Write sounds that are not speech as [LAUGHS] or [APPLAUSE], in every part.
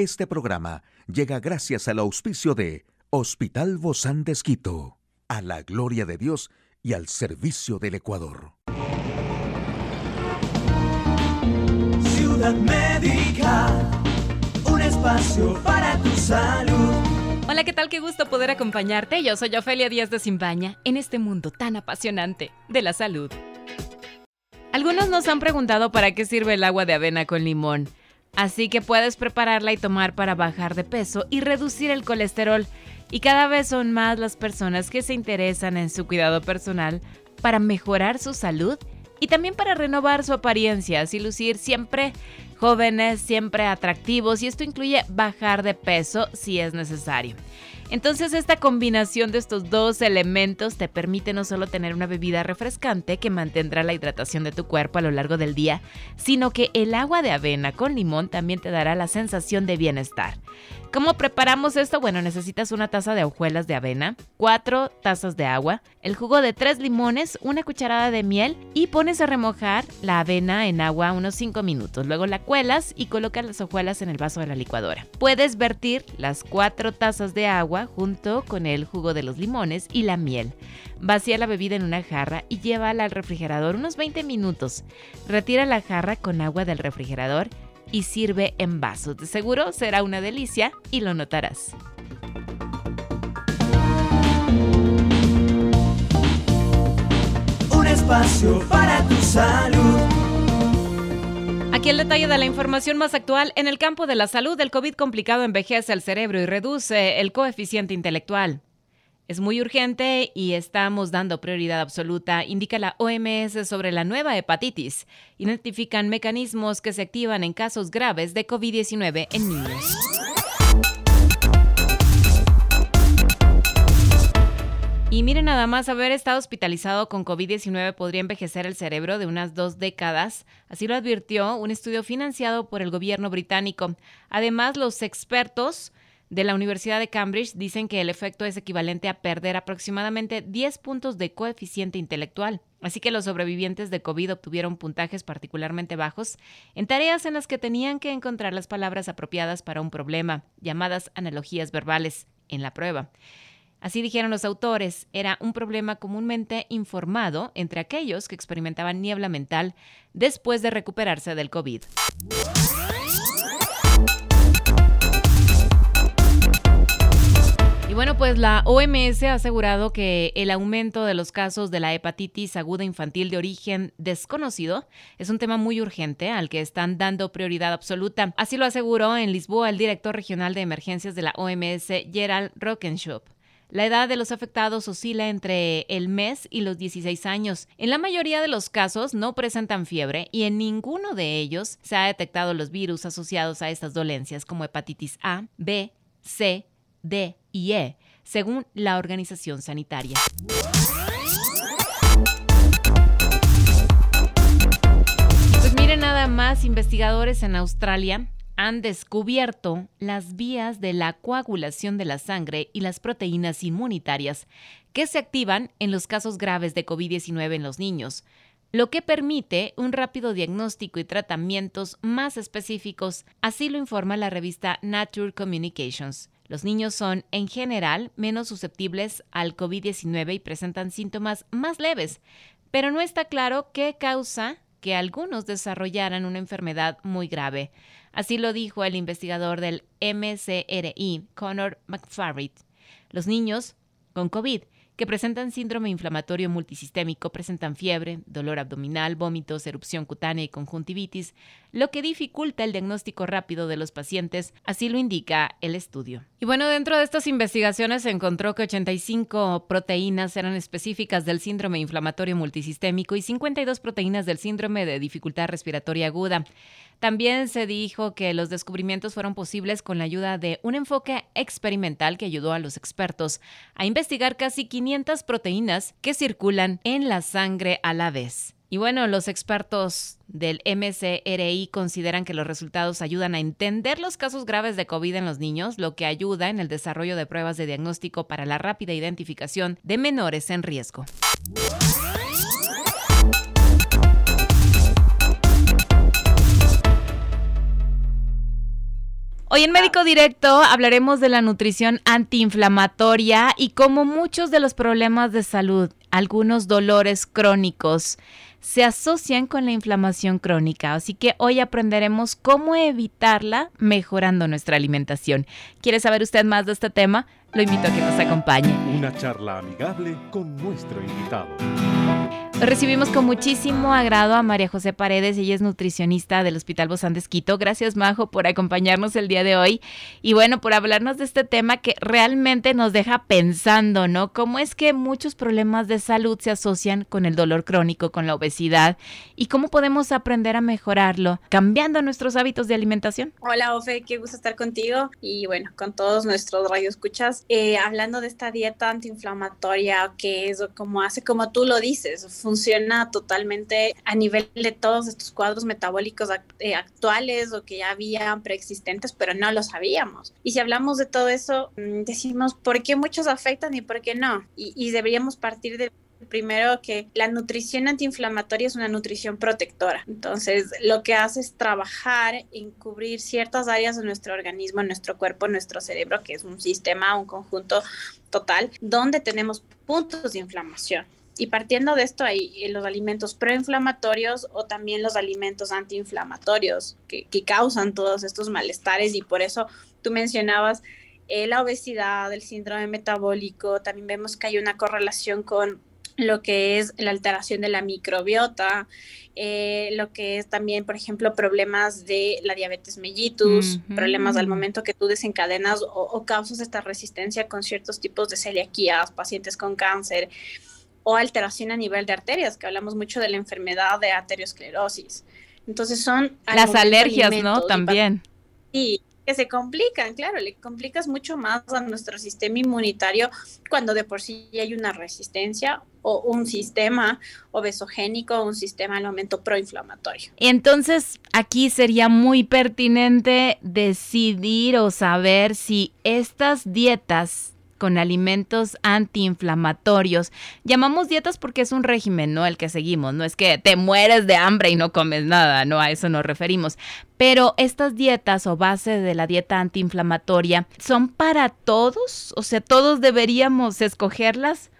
Este programa llega gracias al auspicio de Hospital Bozán de Esquito, a la gloria de Dios y al servicio del Ecuador. Ciudad Médica, un espacio para tu salud. Hola, ¿qué tal? Qué gusto poder acompañarte. Yo soy Ofelia Díaz de Simbaña en este mundo tan apasionante de la salud. Algunos nos han preguntado para qué sirve el agua de avena con limón. Así que puedes prepararla y tomar para bajar de peso y reducir el colesterol. Y cada vez son más las personas que se interesan en su cuidado personal para mejorar su salud y también para renovar su apariencia, así lucir siempre jóvenes, siempre atractivos y esto incluye bajar de peso si es necesario. Entonces esta combinación de estos dos elementos te permite no solo tener una bebida refrescante que mantendrá la hidratación de tu cuerpo a lo largo del día, sino que el agua de avena con limón también te dará la sensación de bienestar. ¿Cómo preparamos esto? Bueno, necesitas una taza de hojuelas de avena, cuatro tazas de agua, el jugo de tres limones, una cucharada de miel y pones a remojar la avena en agua unos 5 minutos. Luego la cuelas y colocas las hojuelas en el vaso de la licuadora. Puedes vertir las cuatro tazas de agua junto con el jugo de los limones y la miel. Vacía la bebida en una jarra y llévala al refrigerador unos 20 minutos. Retira la jarra con agua del refrigerador y sirve en vasos. De seguro será una delicia y lo notarás. Un espacio para tu salud. Aquí el detalle de la información más actual. En el campo de la salud, el COVID complicado envejece el cerebro y reduce el coeficiente intelectual. Es muy urgente y estamos dando prioridad absoluta, indica la OMS sobre la nueva hepatitis. Identifican mecanismos que se activan en casos graves de COVID-19 en niños. Y miren nada más, haber estado hospitalizado con COVID-19 podría envejecer el cerebro de unas dos décadas, así lo advirtió un estudio financiado por el gobierno británico. Además, los expertos de la Universidad de Cambridge dicen que el efecto es equivalente a perder aproximadamente 10 puntos de coeficiente intelectual. Así que los sobrevivientes de COVID obtuvieron puntajes particularmente bajos en tareas en las que tenían que encontrar las palabras apropiadas para un problema, llamadas analogías verbales, en la prueba. Así dijeron los autores, era un problema comúnmente informado entre aquellos que experimentaban niebla mental después de recuperarse del COVID. Pues la OMS ha asegurado que el aumento de los casos de la hepatitis aguda infantil de origen desconocido es un tema muy urgente al que están dando prioridad absoluta. Así lo aseguró en Lisboa el director regional de emergencias de la OMS, Gerald Rockenshop. La edad de los afectados oscila entre el mes y los 16 años. En la mayoría de los casos no presentan fiebre y en ninguno de ellos se ha detectado los virus asociados a estas dolencias como hepatitis A, B, C, D y E, según la organización sanitaria. Pues miren nada más, investigadores en Australia han descubierto las vías de la coagulación de la sangre y las proteínas inmunitarias que se activan en los casos graves de COVID-19 en los niños, lo que permite un rápido diagnóstico y tratamientos más específicos, así lo informa la revista Nature Communications. Los niños son, en general, menos susceptibles al COVID-19 y presentan síntomas más leves, pero no está claro qué causa que algunos desarrollaran una enfermedad muy grave. Así lo dijo el investigador del MCRI, Connor McFarrid. Los niños con COVID que presentan síndrome inflamatorio multisistémico, presentan fiebre, dolor abdominal, vómitos, erupción cutánea y conjuntivitis, lo que dificulta el diagnóstico rápido de los pacientes, así lo indica el estudio. Y bueno, dentro de estas investigaciones se encontró que 85 proteínas eran específicas del síndrome inflamatorio multisistémico y 52 proteínas del síndrome de dificultad respiratoria aguda. También se dijo que los descubrimientos fueron posibles con la ayuda de un enfoque experimental que ayudó a los expertos a investigar casi 500 proteínas que circulan en la sangre a la vez. Y bueno, los expertos del MCRI consideran que los resultados ayudan a entender los casos graves de COVID en los niños, lo que ayuda en el desarrollo de pruebas de diagnóstico para la rápida identificación de menores en riesgo. Hoy en Médico Directo hablaremos de la nutrición antiinflamatoria y cómo muchos de los problemas de salud, algunos dolores crónicos, se asocian con la inflamación crónica. Así que hoy aprenderemos cómo evitarla mejorando nuestra alimentación. ¿Quiere saber usted más de este tema? Lo invito a que nos acompañe. Una charla amigable con nuestro invitado. Recibimos con muchísimo agrado a María José Paredes, ella es nutricionista del Hospital Bozán de Esquito. Gracias, Majo, por acompañarnos el día de hoy y bueno, por hablarnos de este tema que realmente nos deja pensando, ¿no? ¿Cómo es que muchos problemas de salud se asocian con el dolor crónico, con la obesidad y cómo podemos aprender a mejorarlo cambiando nuestros hábitos de alimentación? Hola, Ofe, qué gusto estar contigo y bueno, con todos nuestros radioescuchas, eh, hablando de esta dieta antiinflamatoria que es como hace, como tú lo dices, funciona totalmente a nivel de todos estos cuadros metabólicos eh, actuales o que ya habían preexistentes, pero no lo sabíamos. Y si hablamos de todo eso, mm, decimos por qué muchos afectan y por qué no. Y, deberíamos partir de primero que la nutrición antiinflamatoria es una nutrición protectora. Entonces, lo que hace es trabajar en cubrir ciertas áreas de nuestro organismo, nuestro cuerpo, nuestro cerebro, que es un sistema, un conjunto total, donde tenemos puntos de inflamación. Y partiendo de esto hay eh, los alimentos proinflamatorios o también los alimentos antiinflamatorios que, que causan todos estos malestares y por eso tú mencionabas eh, la obesidad, el síndrome metabólico, también vemos que hay una correlación con lo que es la alteración de la microbiota, eh, lo que es también, por ejemplo, problemas de la diabetes mellitus, problemas al momento que tú desencadenas o, o, causas esta resistencia con ciertos tipos de celiaquías, pacientes con cáncer, o alteración a nivel de arterias, que hablamos mucho de la enfermedad de arteriosclerosis. Entonces son... Las alergias, ¿no? También. Sí, que se complican, claro, le complicas mucho más a nuestro sistema inmunitario cuando de por sí hay una resistencia o un sistema obesogénico, un sistema al momento proinflamatorio. Entonces, aquí sería muy pertinente decidir o saber si estas dietas con alimentos antiinflamatorios. Llamamos dietas porque es un régimen, ¿no? El que seguimos. No es que te mueres de hambre y no comes nada, no a eso nos referimos. Pero estas dietas o base de la dieta antiinflamatoria son para todos, o sea, todos deberíamos escogerlas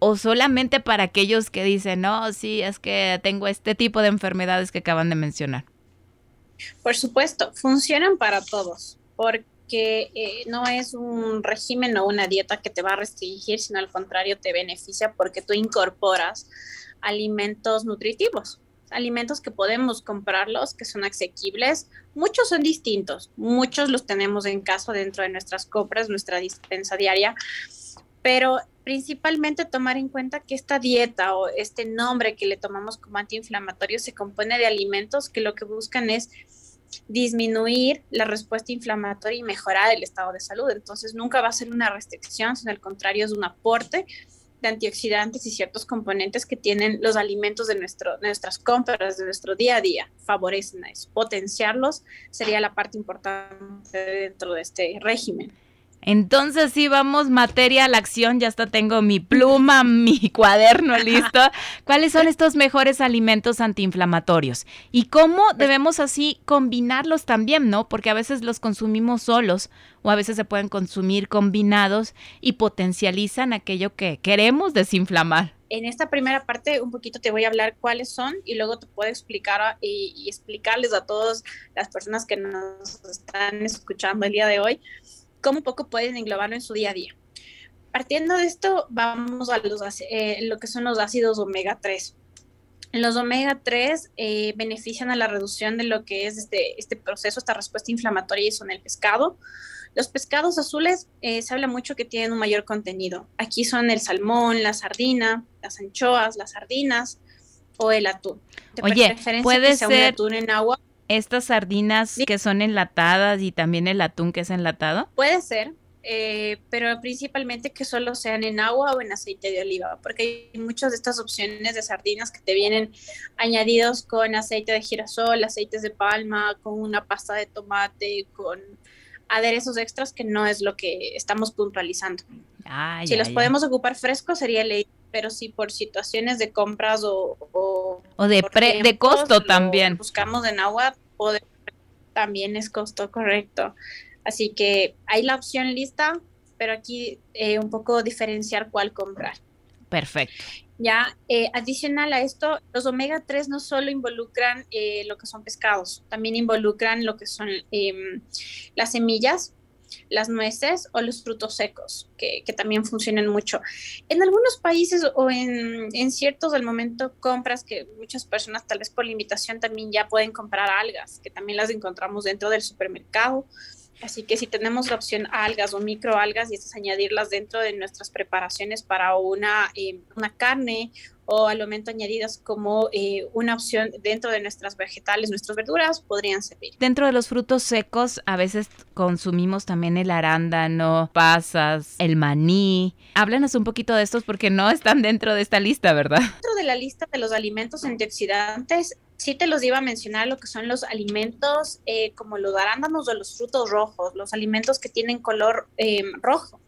o solamente para aquellos que dicen, no, sí, es que tengo este tipo de enfermedades que acaban de mencionar. Por supuesto, funcionan para todos, porque que eh, no es un régimen o una dieta que te va a restringir, sino al contrario te beneficia porque tú incorporas alimentos nutritivos, alimentos que podemos comprarlos, que son asequibles. Muchos son distintos, muchos los tenemos en casa dentro de nuestras compras, nuestra dispensa diaria, pero principalmente tomar en cuenta que esta dieta o este nombre que le tomamos como antiinflamatorio se compone de alimentos que lo que buscan es disminuir la respuesta inflamatoria y mejorar el estado de salud. Entonces nunca va a ser una restricción, sino al contrario es un aporte de antioxidantes y ciertos componentes que tienen los alimentos de, nuestro, nuestras compras, de nuestro día a día. Favorecen a eso. Potenciarlos sería la parte importante dentro de este régimen. Entonces sí, vamos materia a la acción, ya hasta tengo mi pluma, [LAUGHS] mi cuaderno listo. ¿Cuáles son estos mejores alimentos antiinflamatorios? Y cómo debemos así combinarlos también, ¿no? Porque a veces los consumimos solos o a veces se pueden consumir combinados y potencializan aquello que queremos desinflamar. En esta primera parte un poquito te voy a hablar cuáles son y luego te puedo explicar y, y explicarles a todas las personas que nos están escuchando el día de hoy cómo poco pueden englobarlo en su día a día. Partiendo de esto, vamos a los, eh, lo que son los ácidos omega 3. Los omega 3 eh, benefician a la reducción de lo que es este, este proceso, esta respuesta inflamatoria y son el pescado. Los pescados azules eh, se habla mucho que tienen un mayor contenido. Aquí son el salmón, la sardina, las anchoas, las sardinas o el atún. Oye, puede ser atún en agua estas sardinas que son enlatadas y también el atún que es enlatado? Puede ser, eh, pero principalmente que solo sean en agua o en aceite de oliva, porque hay muchas de estas opciones de sardinas que te vienen añadidos con aceite de girasol, aceites de palma, con una pasta de tomate, con aderezos extras que no es lo que estamos puntualizando. si los podemos ocupar frescos sería ley, pero si por situaciones de compras o... O, de, de costo también. Buscamos en agua, también es costo correcto. Así que hay la opción lista, pero aquí eh, un poco diferenciar cuál comprar. Perfecto. Ya, eh, adicional a esto, los omega 3 no solo involucran eh, lo que son pescados, también involucran lo que son em, las semillas, las nueces o los frutos secos, que, también funcionan mucho. En algunos países o en, en, ciertos del momento compras que muchas personas tal vez por la invitación también ya pueden comprar algas, que también las encontramos dentro del supermercado. Así que si tenemos la opción algas o microalgas y es añadirlas dentro de nuestras preparaciones para una, eh, una carne o al momento añadidas como eh, una opción dentro de nuestras vegetales, nuestras verduras, podrían servir. Dentro de los frutos secos a veces consumimos también el arándano, pasas, el maní. Háblanos un poquito de estos porque no están dentro de esta lista, ¿verdad? Dentro de la lista de los alimentos antioxidantes sí te los iba a mencionar lo que son los alimentos eh, como los arándanos o los frutos rojos, los alimentos que tienen color eh, rojo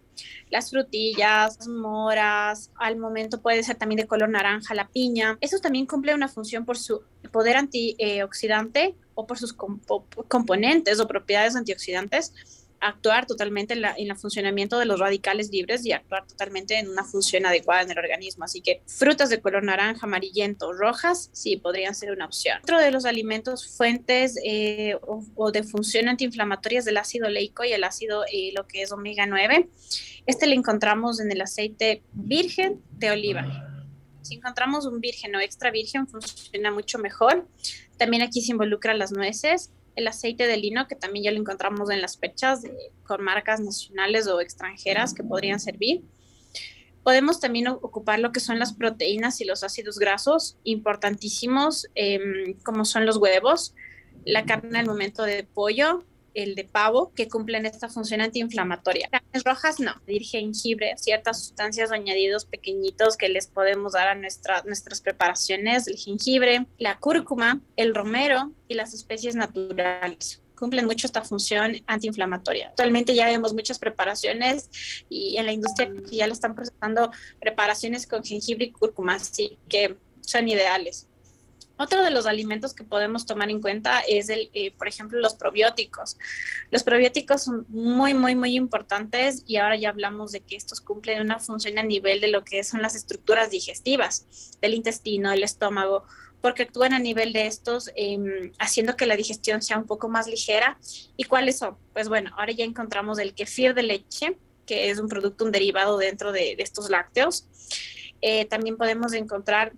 las frutillas, moras, al momento puede ser también de color naranja la piña. Eso también cumple una función por su poder antioxidante o por sus componentes o propiedades antioxidantes actuar totalmente en, la, el funcionamiento de los radicales libres y actuar totalmente en una función adecuada en el organismo. Así que frutas de color naranja, amarillento, rojas, sí, podrían ser una opción. Otro de los alimentos fuentes eh, o, de función antiinflamatoria es del ácido leico y el ácido, eh, lo que es omega 9. Este lo encontramos en el aceite virgen de oliva. Si encontramos un virgen o extra virgen, funciona mucho mejor. También aquí se involucran las nueces, el aceite de lino, que también ya lo encontramos en las pechas con marcas nacionales o extranjeras que podrían servir. Podemos también ocupar lo que son las proteínas y los ácidos grasos importantísimos, em, como son los huevos, la carne al momento de pollo, el de pavo, que cumplen esta función antiinflamatoria. Carnes rojas, no. El jengibre, ciertas sustancias o añadidos pequeñitos que les podemos dar a nuestra, nuestras preparaciones, el jengibre, la cúrcuma, el romero y las especies naturales cumplen mucho esta función antiinflamatoria. Actualmente ya vemos muchas preparaciones y en la industria ya le están procesando preparaciones con jengibre y cúrcuma, así que son ideales. Otro de los alimentos que podemos tomar en cuenta es, el, eh, por ejemplo, los probióticos. Los probióticos son muy, muy, muy importantes y ahora ya hablamos de que estos cumplen una función a nivel de lo que son las estructuras digestivas del intestino, del estómago, porque actúan a nivel de estos, em, haciendo que la digestión sea un poco más ligera. ¿Y cuáles son? Pues bueno, ahora ya encontramos el kefir de leche, que es un producto, un derivado dentro de, estos lácteos. Eh, también podemos encontrar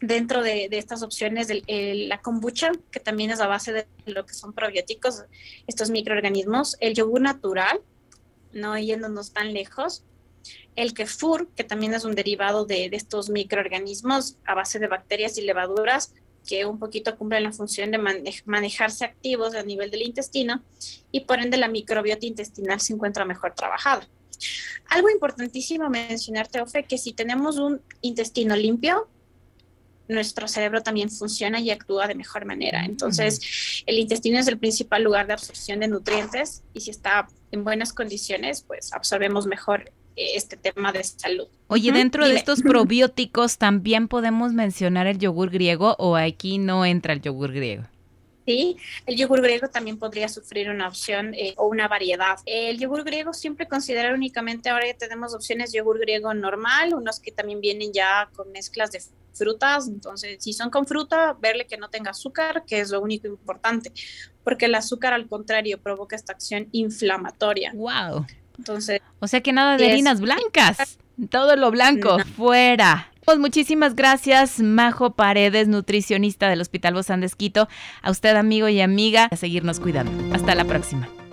dentro de, estas opciones la kombucha, que también es a base de lo que son probióticos, estos microorganismos, el yogur natural, no yéndonos tan lejos, el kefur, que también es un derivado de, estos microorganismos a base de bacterias y levaduras, que un poquito cumplen la función de manejarse activos a nivel del intestino y por ende la microbiota intestinal se encuentra mejor trabajada. Algo importantísimo mencionarte, Ofe, que si tenemos un intestino limpio, nuestro cerebro también funciona y actúa de mejor manera. Entonces, el intestino es el principal lugar de absorción de nutrientes y si está en buenas condiciones, pues absorbemos mejor eh, este tema de salud. Oye, dentro de estos probióticos también podemos mencionar el yogur griego o aquí no entra el yogur griego. Sí, el yogur griego también podría sufrir una opción eh, o una variedad. El yogur griego siempre considerar únicamente, ahora ya tenemos opciones yogur griego normal, unos que también vienen ya con mezclas de frutas, entonces si son con fruta, verle que no tenga azúcar, que es lo único importante, porque el azúcar al contrario provoca esta acción inflamatoria. Wow. Entonces, o sea que nada de harinas blancas, todo lo blanco fuera. Pues muchísimas gracias, Majo Paredes, nutricionista del Hospital Bozán de A usted, amigo y amiga, a seguirnos cuidando. Hasta la próxima.